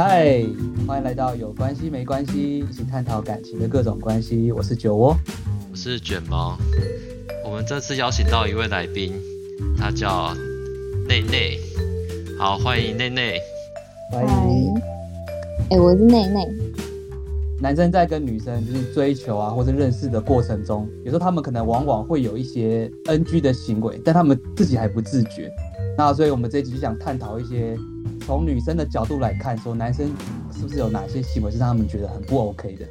嗨，欢迎来到有关系没关系，一起探讨感情的各种关系。我是酒窝，我是卷毛。我们这次邀请到一位来宾，他叫内内。好，欢迎内内。欢迎。哎、欸，我是内内。男生在跟女生就是追求啊，或者认识的过程中，有时候他们可能往往会有一些 NG 的行为，但他们自己还不自觉。那所以我们这一集就想探讨一些。从女生的角度来看，说男生是不是有哪些行为是让他们觉得很不 OK 的？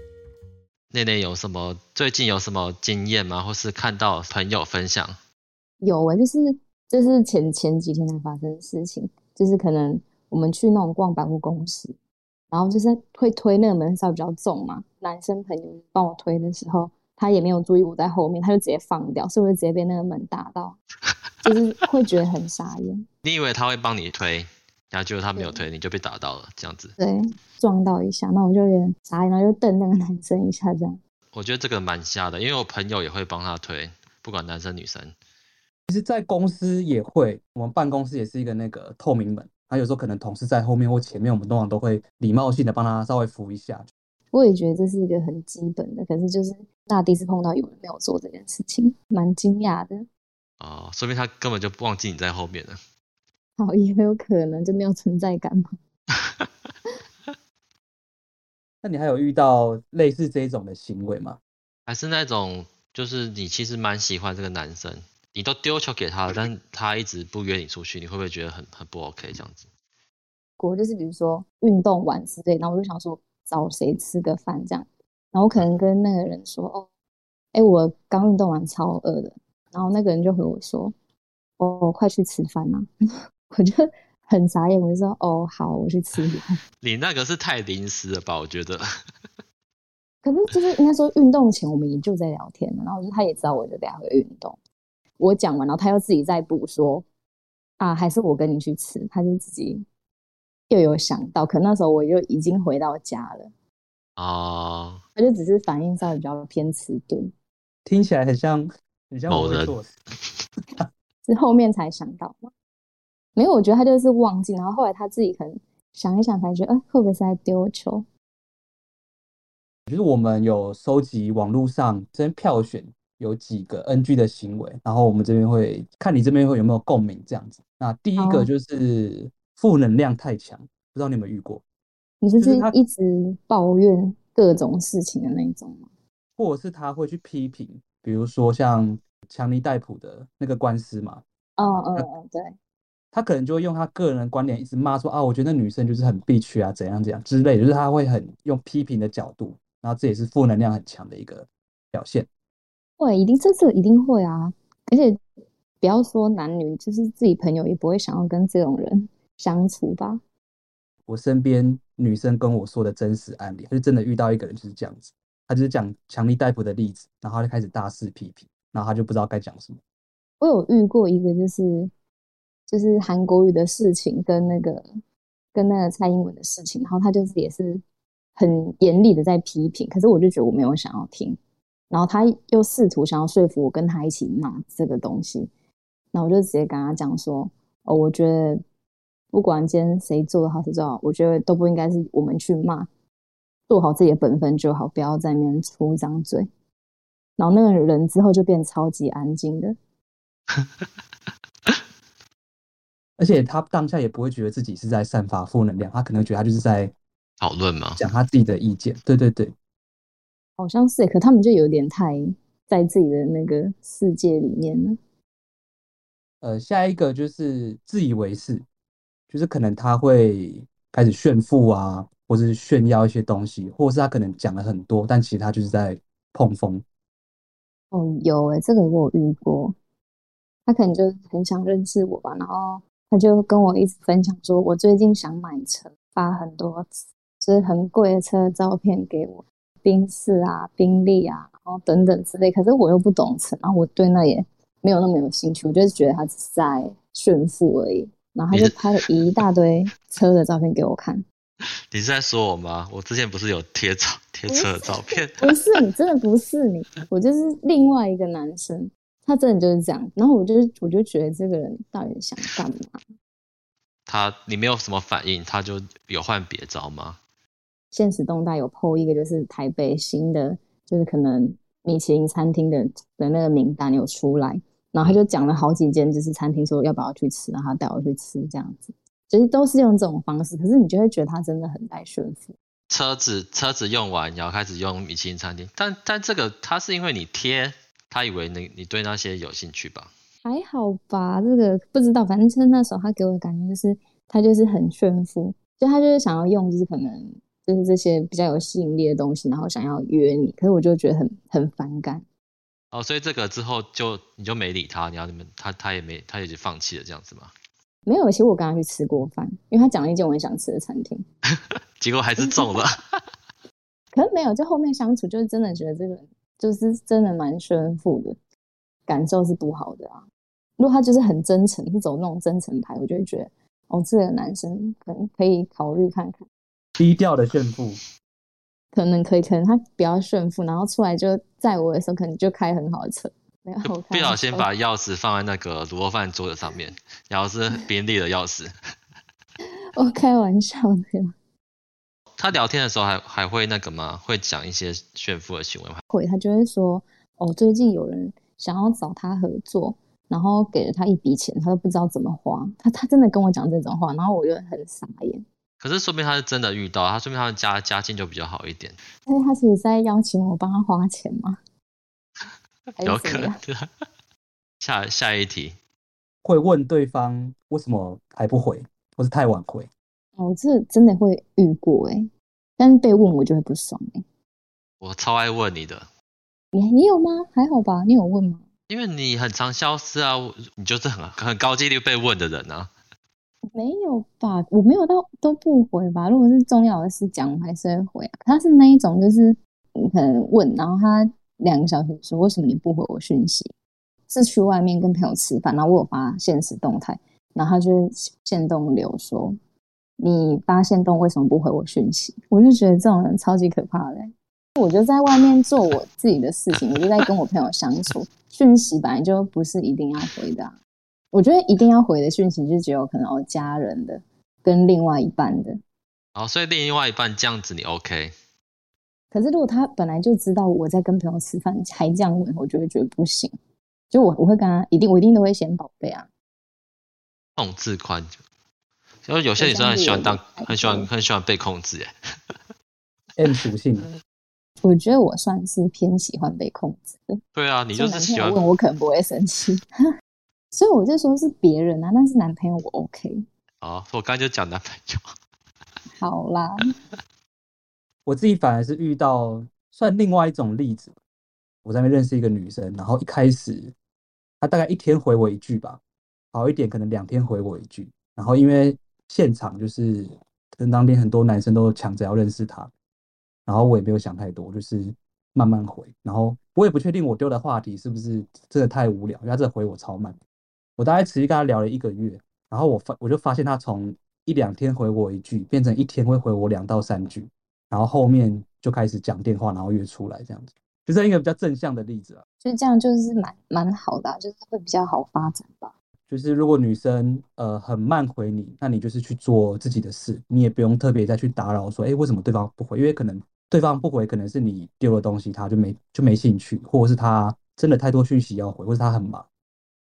内内有什么最近有什么经验吗？或是看到朋友分享？有啊，就是就是前前几天才发生的事情，就是可能我们去那种逛百货公司，然后就是会推那个门稍微比较重嘛，男生朋友帮我推的时候，他也没有注意我在后面，他就直接放掉，是不是直接被那个门打到？就是会觉得很傻眼。你以为他会帮你推？然后结果他没有推，你就被打到了，这样子。对，撞到一下，那我就有点傻，然后就瞪那个男生一下，这样。我觉得这个蛮瞎的，因为我朋友也会帮他推，不管男生女生。其实，在公司也会，我们办公室也是一个那个透明门，他有时候可能同事在后面或前面，我们通常都会礼貌性的帮他稍微扶一下。我也觉得这是一个很基本的，可是就是大第一次碰到有人没有做这件事情，蛮惊讶的。哦，说明他根本就不忘记你在后面了。好，也有可能就没有存在感吗？那你还有遇到类似这种的行为吗？还是那种，就是你其实蛮喜欢这个男生，你都丢球给他了，但他一直不约你出去，你会不会觉得很很不 OK 这样子？我就是比如说运动完之类，然后我就想说找谁吃个饭这样，然后我可能跟那个人说，哦，哎，我刚运动完超饿的，然后那个人就回我说，哦，快去吃饭呐。我就很傻眼，我就说：“哦，好，我去吃。”你那个是太临时了吧？我觉得。可是就是应该说，运动前我们也就在聊天了，然后就他也知道我就等下会运动。我讲完，然后他又自己再补说：“啊，还是我跟你去吃。”他就自己又有想到，可那时候我就已经回到家了。哦。他就只是反应稍微比较偏迟钝，听起来很像很像我会做事。是后面才想到吗？没有，我觉得他就是忘记，然后后来他自己可能想一想，才觉得，哎，会不会是在丢球？就是我们有收集网络上这边票选有几个 NG 的行为，然后我们这边会看你这边会有没有共鸣这样子。那第一个就是负能量太强，不知道你有没有遇过？你就是一直抱怨各种事情的那种吗？或者是他会去批评，比如说像强尼戴普的那个官司嘛？哦哦哦，对。他可能就会用他个人的观点一直骂说啊，我觉得那女生就是很必须啊，怎样怎样之类，就是他会很用批评的角度，然后这也是负能量很强的一个表现。会，一定这次一定会啊，而且不要说男女，就是自己朋友也不会想要跟这种人相处吧。我身边女生跟我说的真实案例，就是真的遇到一个人就是这样子，他就是讲强力逮捕的例子，然后他就开始大肆批评，然后他就不知道该讲什么。我有遇过一个就是。就是韩国语的事情跟那个跟那个蔡英文的事情，然后他就是也是很严厉的在批评，可是我就觉得我没有想要听，然后他又试图想要说服我跟他一起骂这个东西，那我就直接跟他讲说，哦，我觉得不管今天谁做的好谁做好，我觉得都不应该是我们去骂，做好自己的本分就好，不要在那边出一张嘴。然后那个人之后就变超级安静的。而且他当下也不会觉得自己是在散发负能量，他可能觉得他就是在讨论嘛，讲他自己的意见。对对对，好像是，可他们就有点太在自己的那个世界里面了。呃，下一个就是自以为是，就是可能他会开始炫富啊，或是炫耀一些东西，或是他可能讲了很多，但其实他就是在碰风。哦，有诶，这个我有遇过，他可能就很想认识我吧，然后。他就跟我一直分享说，我最近想买车，发很多就是很贵的车的照片给我，宾士啊、宾利啊，然后等等之类。可是我又不懂车，然后我对那也没有那么有兴趣，我就是觉得他只是在炫富而已。然后他就拍了一大堆车的照片给我看。你是在说我吗？我之前不是有贴照贴车的照片？不是你，真的不是你，我就是另外一个男生。他真的就是这样，然后我就我就觉得这个人到底想干嘛？他你没有什么反应，他就有换别招吗？现实动态有 PO 一个，就是台北新的，就是可能米其林餐厅的的那个名单有出来，然后他就讲了好几间，就是餐厅说要不要去吃，然后他带我去吃这样子，其实都是用这种方式，可是你就会觉得他真的很带炫富。车子车子用完，然后开始用米其林餐厅，但但这个他是因为你贴，他以为你你对那些有兴趣吧？还好吧，这个不知道，反正就是那时候他给我的感觉就是他就是很炫富，就他就是想要用，就是可能就是这些比较有吸引力的东西，然后想要约你，可是我就觉得很很反感。哦，所以这个之后就你就没理他，你要你们他他也没他也就放弃了这样子吗？没有，其实我跟他去吃过饭，因为他讲了一间我很想吃的餐厅，结果还是中了。可是没有，就后面相处就是真的觉得这个就是真的蛮炫富的，感受是不好的啊。如果他就是很真诚，是走那种真诚牌，我就会觉得哦，这个男生可能可以考虑看看。低调的炫富，可能可以，可能他比较炫富，然后出来就载我的时候，可能就开很好的车。不小心把钥匙放在那个卤肉饭桌子上面，然后是宾利的钥匙。我开玩笑的呀。他聊天的时候还还会那个吗？会讲一些炫富的行为吗？会，他就会说哦，最近有人想要找他合作，然后给了他一笔钱，他都不知道怎么花。他他真的跟我讲这种话，然后我就很傻眼。可是说明他是真的遇到，他说明他的家家境就比较好一点。但是他其实在邀请我帮他花钱吗？有可能。下下一题，会问对方为什么还不回，或是太晚回。哦，这真的会遇过哎，但是被问我就会不爽哎。我超爱问你的。你你有吗？还好吧，你有问吗？因为你很常消失啊，你就是很很高几率被问的人啊。没有吧，我没有到都不回吧。如果是重要的事讲，我还是会回啊。他是那一种，就是你可能问，然后他。两个小时说，为什么你不回我讯息？是去外面跟朋友吃饭，然后我有发现实动态，然后他就限动留说，你发现动为什么不回我讯息？我就觉得这种人超级可怕的。我就在外面做我自己的事情，我就在跟我朋友相处，讯息本来就不是一定要回的啊。我觉得一定要回的讯息就只有可能我家人的跟另外一半的。哦，所以另外一半这样子你 OK？可是，如果他本来就知道我在跟朋友吃饭，还这样问，我就会觉得不行。就我，我会跟他一定，我一定都会嫌宝贝啊。控制狂，因为有些女生很喜欢当，很喜欢，很喜欢被控制。哎，M 属性。我觉得我算是偏喜欢被控制的。对啊，你就是喜欢问我，可能不会生气。所以我就说是别人啊，但是男朋友我 OK。哦，我刚才就讲男朋友。好啦。我自己反而是遇到算另外一种例子，我在那边认识一个女生，然后一开始她大概一天回我一句吧，好一点可能两天回我一句，然后因为现场就是跟当天很多男生都抢着要认识他，然后我也没有想太多，就是慢慢回，然后我也不确定我丢的话题是不是真的太无聊，因为他这回我超慢，我大概持续跟他聊了一个月，然后我发我就发现他从一两天回我一句，变成一天会回我两到三句。然后后面就开始讲电话，然后约出来这样子，就是一个比较正向的例子啊。就这样，就是蛮蛮好的，就是会比较好发展吧。就是如果女生呃很慢回你，那你就是去做自己的事，你也不用特别再去打扰说，哎，为什么对方不回？因为可能对方不回，可能是你丢了东西，他就没就没兴趣，或者是他真的太多讯息要回，或者他很忙。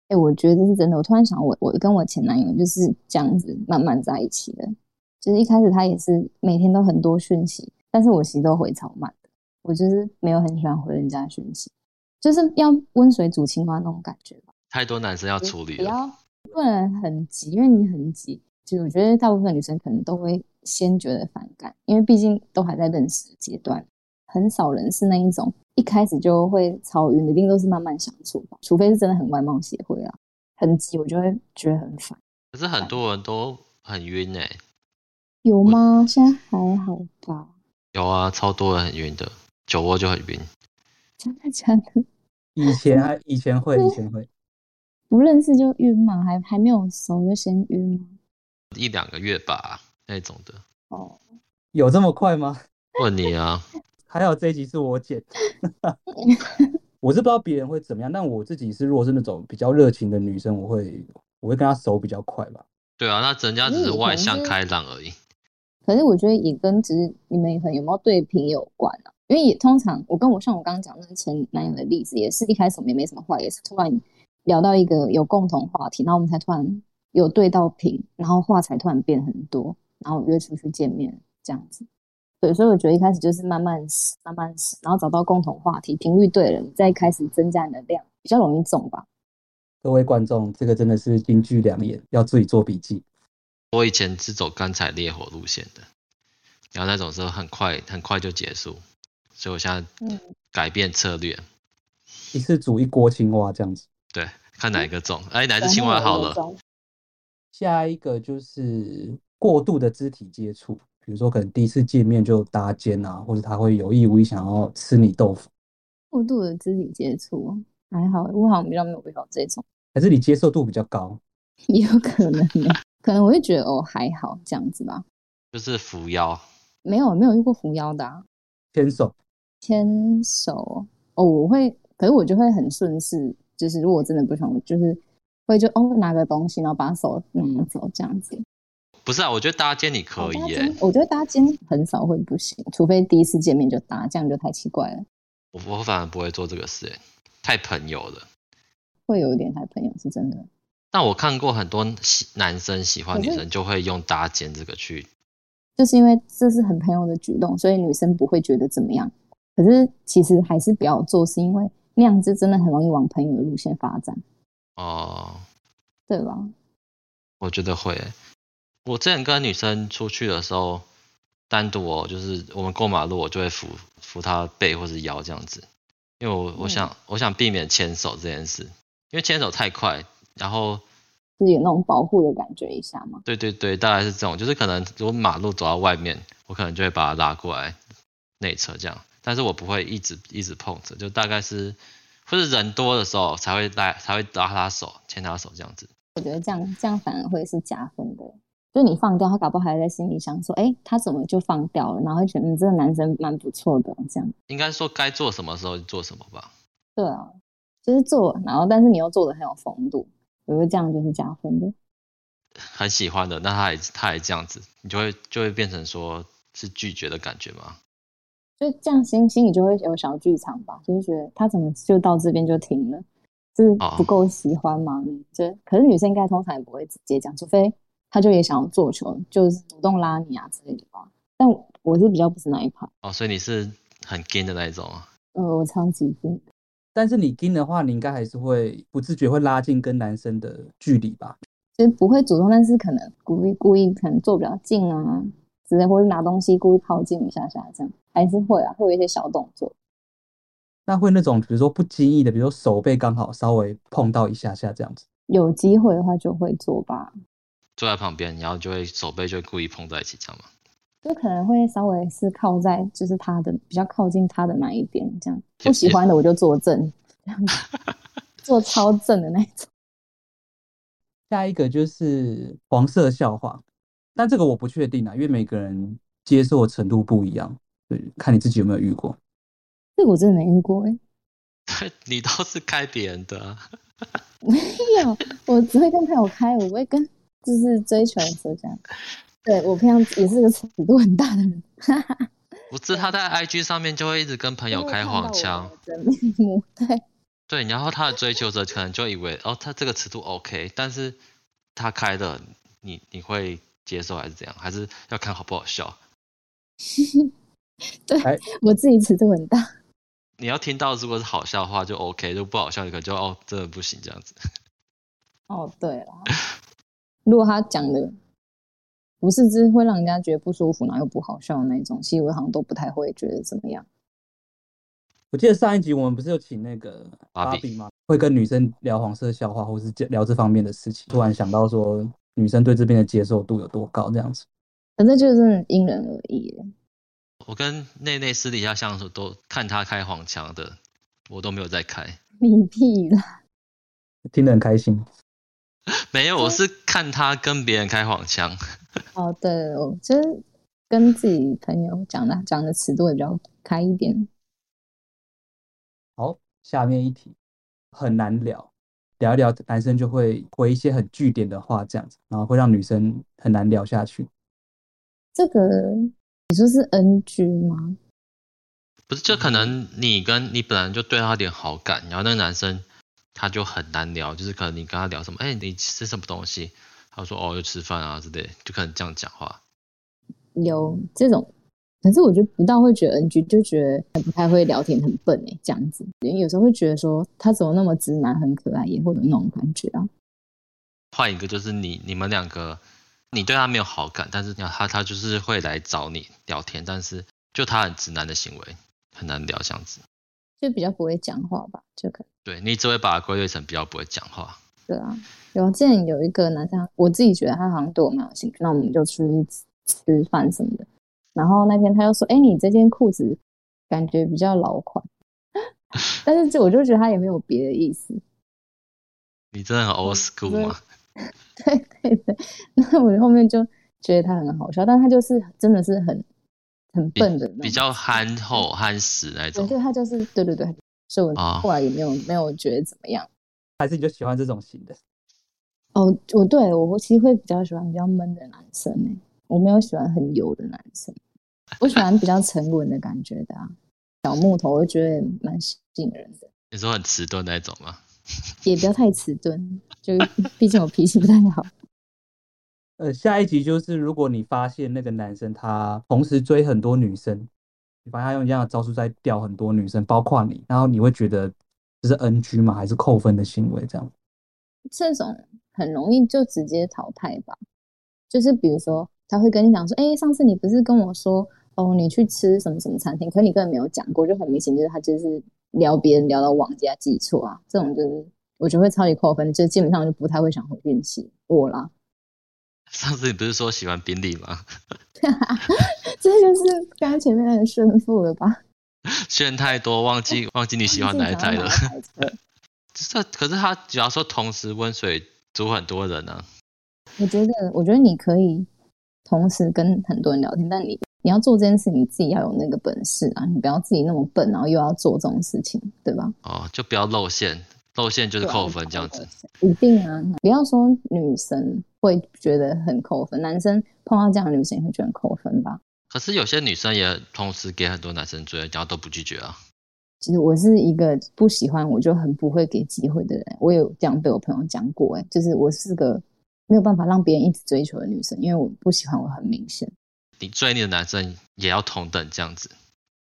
哎，我觉得是真的。我突然想我，我跟我前男友就是这样子慢慢在一起的。就是一开始他也是每天都很多讯息，但是我其实都回超慢的。我就是没有很喜欢回人家讯息，就是要温水煮青蛙那种感觉吧。太多男生要处理了，不要不能很急，因为你很急，其实我觉得大部分女生可能都会先觉得反感，因为毕竟都还在认识阶段，很少人是那一种一开始就会超晕的，一定都是慢慢相处吧。除非是真的很外貌协会啊，很急我就会觉得很烦。可是很多人都很晕哎、欸。有吗？现在还好吧？有啊，超多人很晕的，酒窝就很晕。真的假的？以前啊以前会以前会，不认识就晕嘛？还还没有熟就先晕吗？一两个月吧，那种的。哦，有这么快吗？问你啊，还好这一集是我剪。我是不知道别人会怎么样，但我自己是，如果是那种比较热情的女生，我会我会跟她熟比较快吧。对啊，那人家只是外向开朗而已。可是我觉得也跟只是你们可能有没有对频有关啊？因为也通常我跟我像我刚刚讲那个前男友的例子，也是一开始我们也没什么话，也是突然聊到一个有共同话题，然后我们才突然有对到频，然后话才突然变很多，然后约出去见面这样子。对，所以我觉得一开始就是慢慢试，慢慢试，然后找到共同话题，频率对了，你再开始增加你的量，比较容易中吧。各位观众，这个真的是金句良言，要自己做笔记。我以前是走干柴烈火路线的，然后那种时候很快很快就结束，所以我现在改变策略，嗯、一次煮一锅青蛙这样子。对，看哪一个重，哎、嗯，哪只青蛙好了。下一个就是过度的肢体接触，比如说可能第一次见面就搭肩啊，或者他会有意无意想要吃你豆腐。过度的肢体接触还好，我好像比较没有遇到这种。还是你接受度比较高，也 有可能呢。可能我会觉得哦还好这样子吧。就是扶腰，没有没有遇过扶腰的啊。牵手，牵手哦，我会，可是我就会很顺势，就是如果真的不想，就是会就哦拿个东西，然后把手拿走这样子。不是啊，我觉得搭肩你可以耶。我觉得搭肩很少会不行，除非第一次见面就搭，这样就太奇怪了。我我反而不会做这个事，太朋友了。会有一点太朋友是真的，但我看过很多喜男生喜欢女生就会用搭肩这个去，就是因为这是很朋友的举动，所以女生不会觉得怎么样。可是其实还是不要做，是因为那样子真的很容易往朋友的路线发展。哦，对吧？我觉得会。我之前跟女生出去的时候，单独哦，就是我们过马路，我就会扶扶她背或是腰这样子，因为我我想、嗯、我想避免牵手这件事。因为牵手太快，然后就是有那种保护的感觉一下嘛。对对对，大概是这种，就是可能如果马路走到外面，我可能就会把她拉过来内侧这样，但是我不会一直一直碰着，就大概是或者人多的时候才会拉才会拉他手牵他手这样子。我觉得这样这样反而会是加分的，就你放掉他，搞不好还在心里想说，哎，他怎么就放掉了？然后会觉得你这个男生蛮不错的这样。应该说该做什么时候就做什么吧。对啊。就是做，然后但是你又做的很有风度，我觉得这样就是加分的。很喜欢的，那他也他也这样子，你就会就会变成说是拒绝的感觉吗？就这样心心里就会有小剧场吧，就是觉得他怎么就到这边就停了，就是不够喜欢吗？哦、就可是女生应该通常也不会直接讲，除非他就也想要做球，就是主动拉你啊之类的吧。但我是比较不是那一派哦，所以你是很 gay 的那一种啊？呃，我超级 gay。但是你跟的话，你应该还是会不自觉会拉近跟男生的距离吧？其实不会主动，但是可能故意故意可能坐比较近啊，之类或者拿东西故意靠近一下下，这样还是会啊，会有一些小动作。那会那种比如说不经意的，比如说手背刚好稍微碰到一下下这样子。有机会的话就会做吧。坐在旁边，然后就会手背就会故意碰在一起，这样吗？就可能会稍微是靠在，就是他的比较靠近他的那一边，这样不喜欢的我就坐正，这样子坐超正的那种。下一个就是黄色笑话，但这个我不确定啊，因为每个人接受的程度不一样，对，看你自己有没有遇过。这个我真的没遇过哎、欸。你都是开别人的、啊？没有，我只会跟朋友开，我不会跟就是追求者这样。对，我平常也是个尺度很大的人，不是他在 IG 上面就会一直跟朋友开黄腔，对 对，然后他的追求者可能就以为哦，他这个尺度 OK，但是他开的你你会接受还是怎样？还是要看好不好笑？对，我自己尺度很大，你要听到如果是好笑的话就 OK，如果不好笑你可能就哦，真的不行这样子。哦，对了，如果他讲的。不是，只是会让人家觉得不舒服，然后又不好笑的那种。其实我好像都不太会觉得怎么样。我记得上一集我们不是有请那个芭比吗？会跟女生聊黄色笑话，或是聊这方面的事情。突然想到说，女生对这边的接受度有多高这样子。反正就是因人而异。我跟内内私底下相处都看他开黄腔的，我都没有在开。你屁啦！听得很开心。没有，我是看他跟别人开黄腔。哦，对，我就是跟自己朋友讲的，讲的尺度也比较开一点。好，下面一题很难聊，聊一聊，男生就会回一些很句点的话，这样子，然后会让女生很难聊下去。这个你说是 NG 吗？不是，就可能你跟你本来就对他有点好感，然后那个男生他就很难聊，就是可能你跟他聊什么，哎，你吃什么东西？他说哦，就吃饭啊之类，就可能这样讲话。有这种。可是我觉得不到会觉得 NG，就觉得还不太会聊天，很笨哎，这样子。因为有时候会觉得说他怎么那么直男，很可爱，也会有那种感觉啊。换一个就是你，你们两个，你对他没有好感，但是他他就是会来找你聊天，但是就他很直男的行为很难聊，这样子。就比较不会讲话吧，就可能。对，你只会把它归类成比较不会讲话。对啊，有之前有一个男生，我自己觉得他好像对我蛮有兴趣，那我们就出去吃饭什么的。然后那天他又说：“哎，你这件裤子感觉比较老款。”但是这我就觉得他也没有别的意思。你真的很 old school 吗？对 对对，那我后面就觉得他很好笑，但他就是真的是很很笨的，比较憨厚憨实那种。对，他就是对对对，所以我后来也没有、哦、没有觉得怎么样。还是你就喜欢这种型的？哦，我对我其实会比较喜欢比较闷的男生诶，我没有喜欢很油的男生。我喜欢比较沉稳的感觉的啊，小木头我觉得蛮吸引人的。你说很迟钝那种吗？也不要太迟钝，就 毕竟我脾气不太好。呃，下一集就是如果你发现那个男生他同时追很多女生，你发现他用一样的招数在钓很多女生，包括你，然后你会觉得这是 NG 吗？还是扣分的行为？这样？这种很容易就直接淘汰吧。就是比如说。他会跟你讲说：“哎，上次你不是跟我说，哦，你去吃什么什么餐厅？可你根本没有讲过，就很明显就是他就是聊别人聊到忘记啊、记错啊，这种就是我觉得会超级扣分，就基本上就不太会想回运气我啦。”上次你不是说喜欢宾利吗？这就是刚才前面那个胜负了吧？炫太多，忘记忘记你喜欢哪一台了。这可是他只要说同时温水煮很多人呢、啊。我觉得，我觉得你可以。同时跟很多人聊天，但你你要做这件事，你自己要有那个本事啊！你不要自己那么笨，然后又要做这种事情，对吧？哦，就不要露馅，露馅就是扣分这样子。一定啊！不要说女生会觉得很扣分，男生碰到这样的女生也会觉得很扣分吧？可是有些女生也同时给很多男生追，然后都不拒绝啊。其实我是一个不喜欢我就很不会给机会的人，我有这样被我朋友讲过，哎，就是我是个。没有办法让别人一直追求的女生，因为我不喜欢我很明显。你追你的男生也要同等这样子，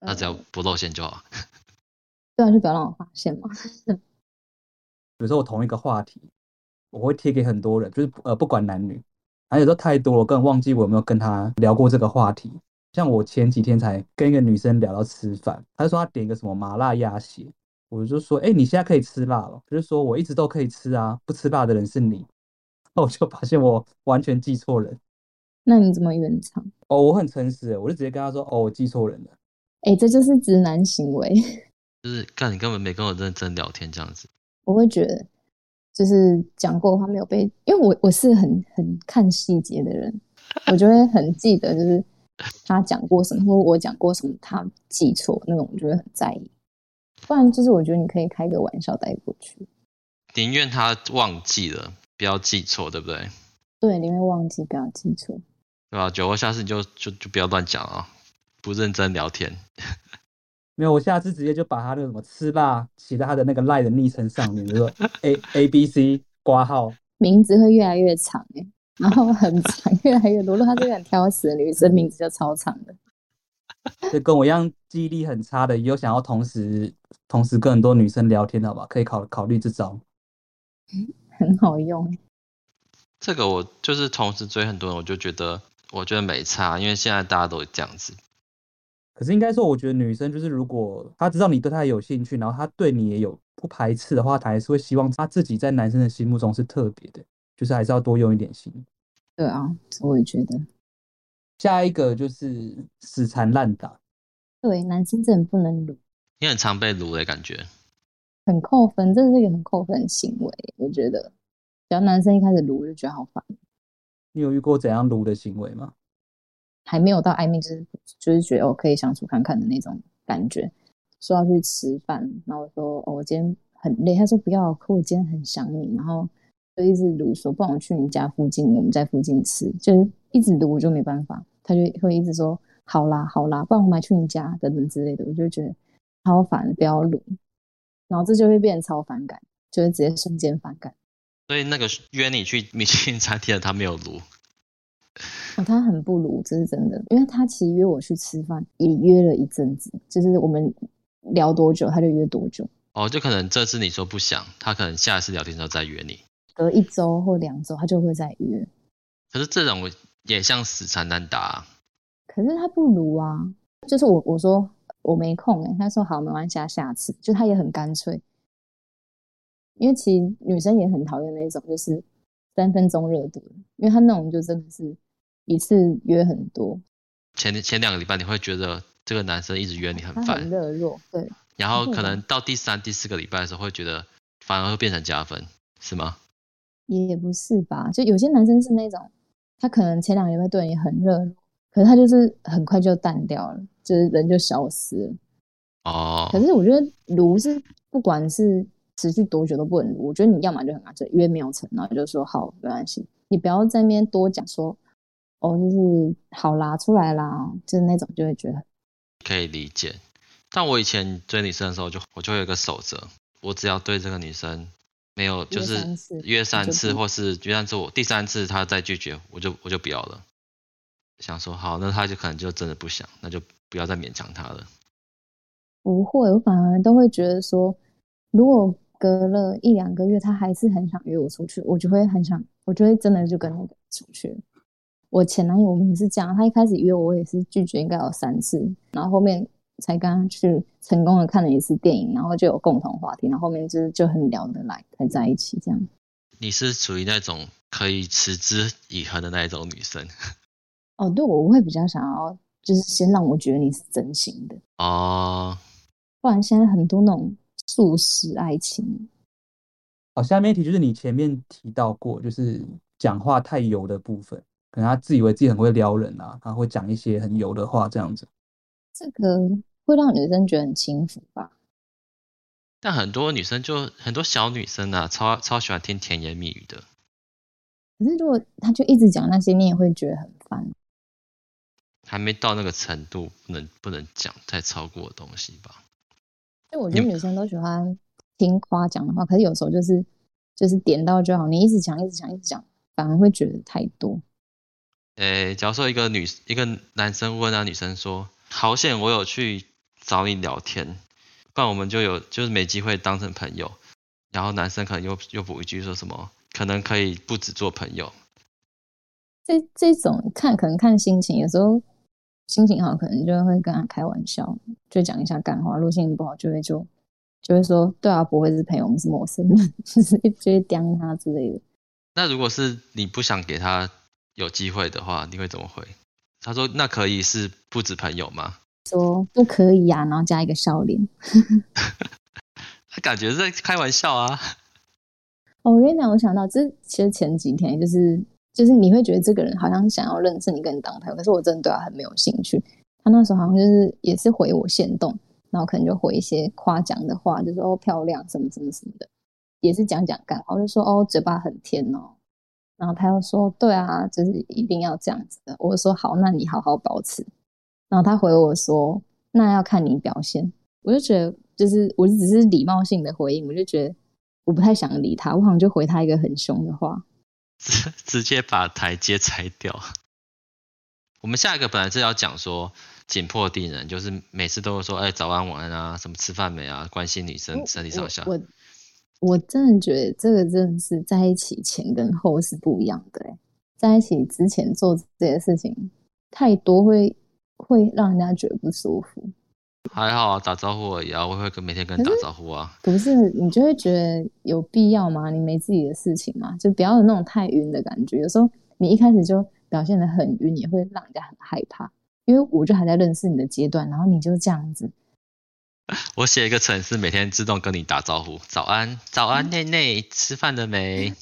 那只要不露馅就好。对啊，就不要让我发现嘛。比如说我同一个话题，我会贴给很多人，就是呃不管男女，还有时候太多了，我根本忘记我有没有跟他聊过这个话题。像我前几天才跟一个女生聊到吃饭，她就说她点一个什么麻辣鸭血，我就说哎，你现在可以吃辣了，就是说我一直都可以吃啊，不吃辣的人是你。我就发现我完全记错人，那你怎么圆场？哦，我很诚实，我就直接跟他说：“哦，我记错人了。”哎，这就是直男行为，就是干你根本没跟我认真聊天这样子。我会觉得，就是讲过的话没有被，因为我我是很很看细节的人，我就会很记得，就是他讲过什么，或我讲过什么，他记错那种，我就会很在意。不然就是我觉得你可以开个玩笑带过去，宁愿他忘记了。不要记错，对不对？对，你会忘记，不要记错，对吧？酒窝，下次你就就就不要乱讲啊，不认真聊天。没有，我下次直接就把他那个什么吃辣写在他的那个赖的昵称上面，就说 A A B C 挂号，名字会越来越长哎，然后很长，越来越多。如果他是个很挑食的女生，名字就超长的。就跟我一样记忆力很差的，有想要同时同时跟很多女生聊天的，好吧？可以考考虑这招。很好用，这个我就是同时追很多人，我就觉得我觉得没差，因为现在大家都这样子。可是应该说，我觉得女生就是如果她知道你对她有兴趣，然后她对你也有不排斥的话，她还是会希望她自己在男生的心目中是特别的，就是还是要多用一点心。对啊，我也觉得。下一个就是死缠烂打。对，男生真的不能撸。你很常被撸的感觉。很扣分，这是一个很扣分的行为。我觉得，只要男生一开始撸，就觉得好烦。你有遇过怎样撸的行为吗？还没有到暧昧，就是就是觉得我可以相处看看的那种感觉。说要去吃饭，然后我说哦，我今天很累，他说不要，可我今天很想你，然后就一直撸说，不然我去你家附近，我们在附近吃，就是一直撸我就没办法，他就会一直说好啦好啦，不然我们去你家等等之类的，我就觉得好烦，不要卢，然后这就会变超反感，就会直接瞬间反感。所以那个约你去米其林餐厅的他没有撸。哦，他很不卢，这是真的，因为他其实约我去吃饭也约了一阵子，就是我们聊多久他就约多久。哦，就可能这次你说不想，他可能下一次聊天的时候再约你。隔一周或两周他就会再约。可是这种也像死缠烂打。可是他不卢啊，就是我我说我没空哎，他说好没关系，下次就他也很干脆。因为其实女生也很讨厌那种就是三分钟热度，因为他那种就真的是。一次约很多，前前两个礼拜你会觉得这个男生一直约你很烦，很热络，对。然后可能到第三、第四个礼拜的时候，会觉得反而会变成加分，是吗？也不是吧，就有些男生是那种，他可能前两个礼拜对你很热络，可是他就是很快就淡掉了，就是人就消失了。哦。可是我觉得卢是不管是持续多久都不能卢，我觉得你要么就很干脆约没有成，然后就说好没关系，你不要在那边多讲说。哦，就是好啦，出来啦，就是那种就会觉得可以理解。但我以前追女生的时候就，就我就会有一个守则，我只要对这个女生没有就是约三次，或是约三次我第三次她再拒绝，我就我就不要了。想说好，那她就可能就真的不想，那就不要再勉强他了。不会，我反而都会觉得说，如果隔了一两个月，他还是很想约我出去，我就会很想，我就会真的就跟那个出去。我前男友我们也是这样，他一开始约我，我也是拒绝，应该有三次，然后后面才跟他去成功的看了一次电影，然后就有共同话题，然后后面就是就很聊得来，才在一起这样。你是属于那种可以持之以恒的那一种女生？哦，对，我会比较想要，就是先让我觉得你是真心的啊，不然现在很多那种素食爱情。好，下面一题就是你前面提到过，就是讲话太油的部分。可能他自以为自己很会撩人啊，他会讲一些很油的话，这样子。这个会让女生觉得很轻浮吧？但很多女生就很多小女生啊，超超喜欢听甜言蜜语的。可是如果他就一直讲那些，你也会觉得很烦。还没到那个程度，不能不能讲太超过的东西吧？就我觉得女生都喜欢听夸奖的话，可是有时候就是就是点到就好，你一直讲一直讲一直讲，反而会觉得太多。诶，假如说一个女一个男生问那女生说：“好险我有去找你聊天，不然我们就有就是没机会当成朋友。”然后男生可能又又补一句说什么：“可能可以不止做朋友。”这这种看可能看心情，有时候心情好可能就会跟他开玩笑，就讲一下干话；如果心情不好就会就就会说：“对啊，不会是朋友，我们是陌生人。”就是就会刁他之类的。那如果是你不想给他？有机会的话，你会怎么回？他说：“那可以是不止朋友吗？”说不可以呀、啊，然后加一个笑脸。他感觉在开玩笑啊。哦，我跟你讲，我想到这其实前几天就是就是你会觉得这个人好像想要认识你，跟你当朋友，可是我真的对他很没有兴趣。他那时候好像就是也是回我限动，然后可能就回一些夸奖的话，就说哦漂亮什么什么什么的，也是讲讲干，我就说哦嘴巴很甜哦。然后他又说：“对啊，就是一定要这样子的。”我说：“好，那你好好保持。”然后他回我说：“那要看你表现。”我就觉得，就是我只是礼貌性的回应，我就觉得我不太想理他，我好像就回他一个很凶的话，直 直接把台阶拆掉。我们下一个本来是要讲说紧迫盯人，就是每次都会说：“哎，早安晚安啊，什么吃饭没啊？”关心女生身体上下。我我我真的觉得这个真的是在一起前跟后是不一样的哎，在一起之前做这些事情太多会会让人家觉得不舒服。还好啊，打招呼而已啊，我会跟每天跟人打招呼啊。不是你就会觉得有必要吗？你没自己的事情吗？就不要有那种太晕的感觉。有时候你一开始就表现的很晕，也会让人家很害怕。因为我就还在认识你的阶段，然后你就这样子。我写一个程式，每天自动跟你打招呼，早安，早安，内内，吃饭了没？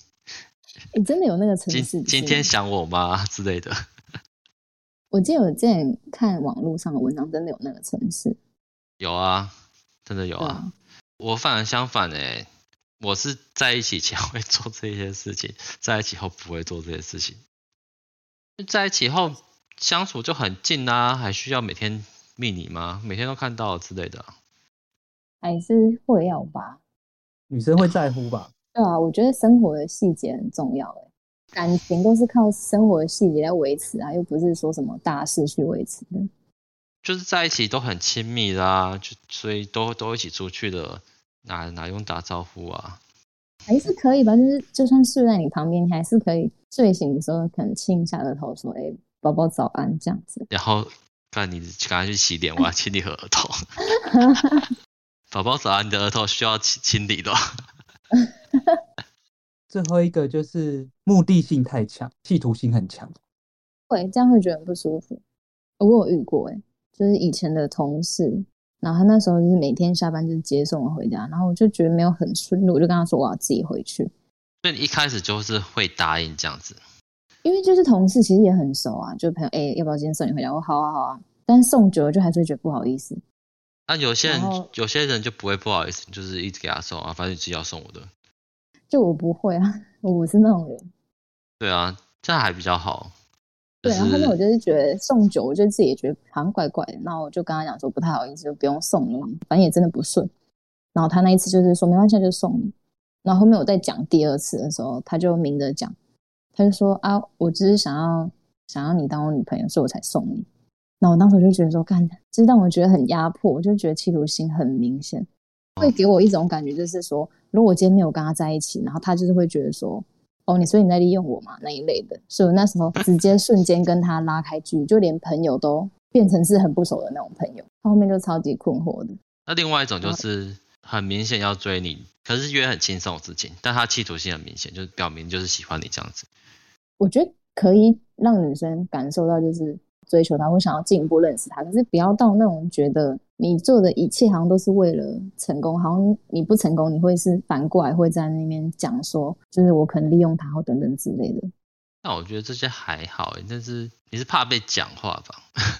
你真的有那个程式？今今天想我吗？之类的。我记得我之前看网络上的文章，真的有那个程式。有啊，真的有啊。我反而相反哎，我是在一起前会做这些事情，在一起后不会做这些事情。在一起后相处就很近啊，还需要每天密你吗？每天都看到之类的，还是会要吧？女生会在乎吧？对啊，我觉得生活的细节很重要哎，感情都是靠生活的细节来维持啊，又不是说什么大事去维持的。就是在一起都很亲密啦，就所以都都一起出去的，哪哪用打招呼啊？还是可以吧，就是就算睡在你旁边，你还是可以睡醒的时候可能亲一下额头，说：“哎，宝宝早安。”这样子。然后，那你赶快去洗脸，我要亲你额头。宝宝早安，你的额头需要清清理的。最后一个就是目的性太强，企图心很强。会这样会觉得很不舒服。我有遇过哎。就是以前的同事，然后他那时候就是每天下班就是接送我回家，然后我就觉得没有很顺路，我就跟他说我要自己回去。所以你一开始就是会答应这样子？因为就是同事其实也很熟啊，就朋友哎，要不要今天送你回家？我好啊好啊，但是送久了就还是会觉得不好意思。那、啊、有些人有些人就不会不好意思，就是一直给他送啊，反正你自己要送我的。就我不会啊，我不是那种人。对啊，这样还比较好。对，然后后面我就是觉得送酒，我就自己也觉得好像怪怪的。然后我就跟他讲说不太好意思，就不用送了，反正也真的不顺。然后他那一次就是说没关系，就送你。然后后面我再讲第二次的时候，他就明着讲，他就说啊，我只是想要想要你当我女朋友，所以我才送你。那我当时就觉得说，干，其实让我觉得很压迫，我就觉得企图心很明显，会给我一种感觉，就是说，如果我今天没有跟他在一起，然后他就是会觉得说。哦，你所以你在利用我嘛，那一类的，所以我那时候直接瞬间跟他拉开距离，就连朋友都变成是很不熟的那种朋友。他后面就超级困惑的。那另外一种就是很明显要追你，可是约很轻松的事情，但他企图性很明显，就是表明就是喜欢你这样子。我觉得可以让女生感受到，就是追求他，或想要进一步认识他，可是不要到那种觉得。你做的一切好像都是为了成功，好像你不成功，你会是反过来会在那边讲说，就是我可能利用他或等等之类的。那我觉得这些还好，但是你是怕被讲话吧？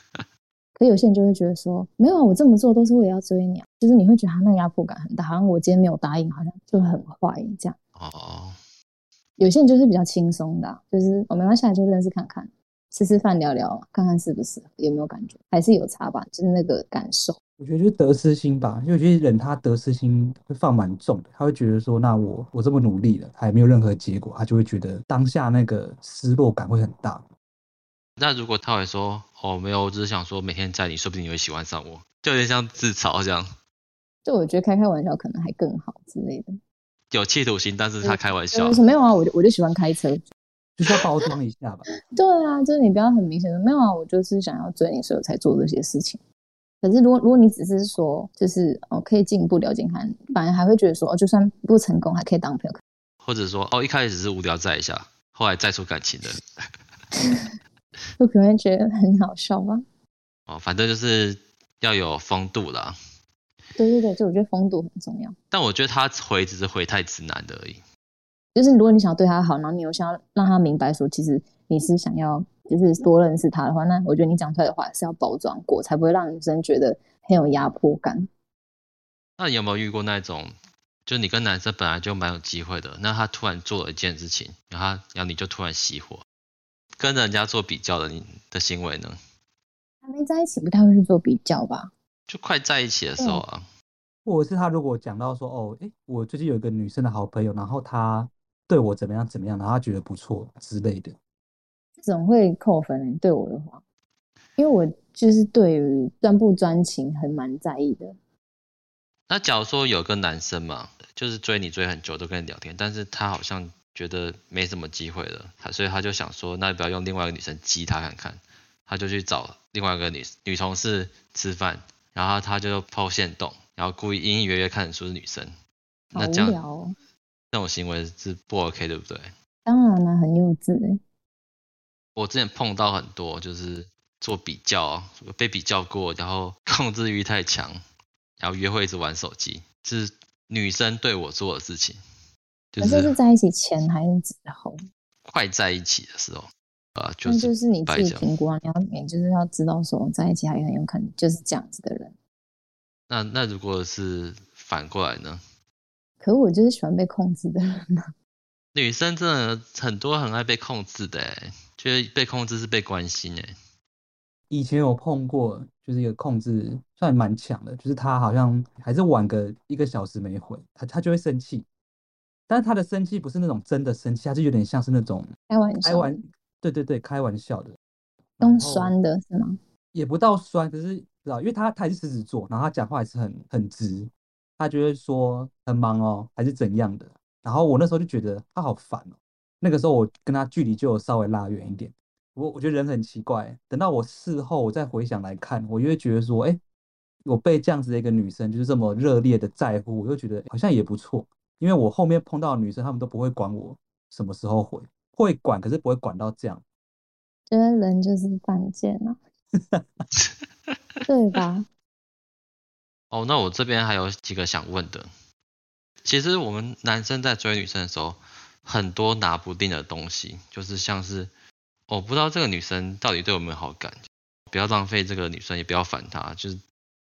可有些人就会觉得说，没有啊，我这么做都是为了要追你啊，就是你会觉得他那个压迫感很大，好像我今天没有答应，好像就很坏这样。哦。有些人就是比较轻松的，就是我们要下来就认识看看，吃吃饭聊聊，看看是不是有没有感觉，还是有差吧，就是那个感受。我觉得就是得失心吧，因为有些人他得失心会放蛮重的，他会觉得说，那我我这么努力了，还没有任何结果，他就会觉得当下那个失落感会很大。那如果他会说，哦，没有，我只是想说每天在你，说不定你会喜欢上我，就有点像自嘲这样。就我觉得开开玩笑可能还更好之类的。有企图心，但是他开玩笑。就是没有啊，我就我就喜欢开车，就是要包装一下吧。对啊，就是你不要很明显的，没有啊，我就是想要追你，所以我才做这些事情。可是，如果如果你只是说，就是哦，可以进一步了解看，反而还会觉得说，哦，就算不成功，还可以当朋友。或者说，哦，一开始只是无聊在一下，后来再出感情的，就可能觉得很好笑吧。哦，反正就是要有风度啦。对对对，就我觉得风度很重要。但我觉得他回只是回太直男的而已。就是如果你想要对他好，然后你又想要让他明白说，其实你是想要。就是多认识他的话，那我觉得你讲出来的话是要包装过，才不会让女生觉得很有压迫感。那你有没有遇过那种，就你跟男生本来就蛮有机会的，那他突然做了一件事情，然后然后你就突然熄火，跟人家做比较的你的行为呢？还没在一起，不太会去做比较吧？就快在一起的时候啊，或者是他如果讲到说，哦，诶，我最近有一个女生的好朋友，然后他对我怎么样怎么样，然后他觉得不错之类的。总会扣分，对我的话，因为我就是对于专不专情很蛮在意的。那假如说有个男生嘛，就是追你追很久都跟你聊天，但是他好像觉得没什么机会了，他所以他就想说，那要不要用另外一个女生激他看看？他就去找另外一个女女同事吃饭，然后他就 po 限动，然后故意隐隐约约看得出是女生。那这样，这种行为是不 OK 对不对？当然了，很幼稚哎。我之前碰到很多，就是做比较，被比较过，然后控制欲太强，然后约会一直玩手机，是女生对我做的事情。就是、这是在一起前还是之后？快在一起的时候，啊，就是就是你自己评估啊，你要你就是要知道说在一起还很有可能就是这样子的人。那那如果是反过来呢？可我就是喜欢被控制的人。女生真的很多很爱被控制的，觉得被控制是被关心诶。以前有碰过，就是一个控制算蛮强的，就是他好像还是晚个一个小时没回，他他就会生气。但是他的生气不是那种真的生气，他就有点像是那种开玩笑，开玩，对对对，开玩笑的，用酸的是吗？也不到酸，可是知道，因为他他还是狮子座，然后他讲话也是很很直，他就会说很忙哦，还是怎样的。然后我那时候就觉得他好烦哦。那个时候我跟他距离就有稍微拉远一点。我我觉得人很奇怪，等到我事后我再回想来看，我就会觉得说，哎，我被这样子的一个女生就是这么热烈的在乎，我就觉得好像也不错。因为我后面碰到的女生，她们都不会管我什么时候回，会管，可是不会管到这样。觉得人就是犯贱啊，对吧？哦，那我这边还有几个想问的。其实我们男生在追女生的时候，很多拿不定的东西，就是像是我不知道这个女生到底对我们有没有好感，不要浪费这个女生，也不要烦她，就是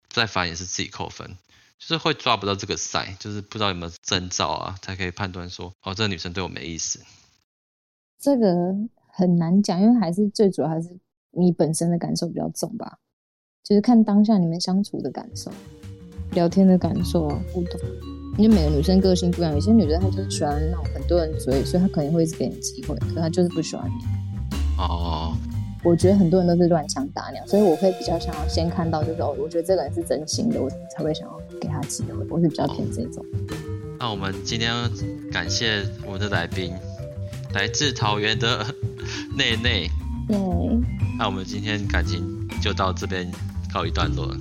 再烦也是自己扣分，就是会抓不到这个赛，就是不知道有没有征兆啊，才可以判断说哦，这个女生对我没意思。这个很难讲，因为还是最主要还是你本身的感受比较重吧，就是看当下你们相处的感受、聊天的感受啊，互动。因为每个女生个性不一样，有些女生她就是喜欢那种很多人追，所以她可能会一直给你机会，可她就是不喜欢你。哦，我觉得很多人都是乱枪打鸟，所以我会比较想要先看到就是哦，我觉得这个人是真心的，我才会想要给他机会。我是比较偏这种。那我们今天感谢我们的来宾，来自桃园的内内。对。那我们今天感情就到这边告一段落了。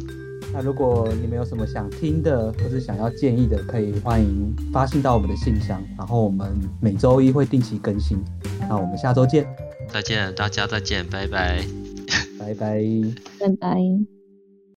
那如果你们有什么想听的，或是想要建议的，可以欢迎发信到我们的信箱，然后我们每周一会定期更新。那我们下周见，再见，大家再见，拜拜，拜拜，拜拜。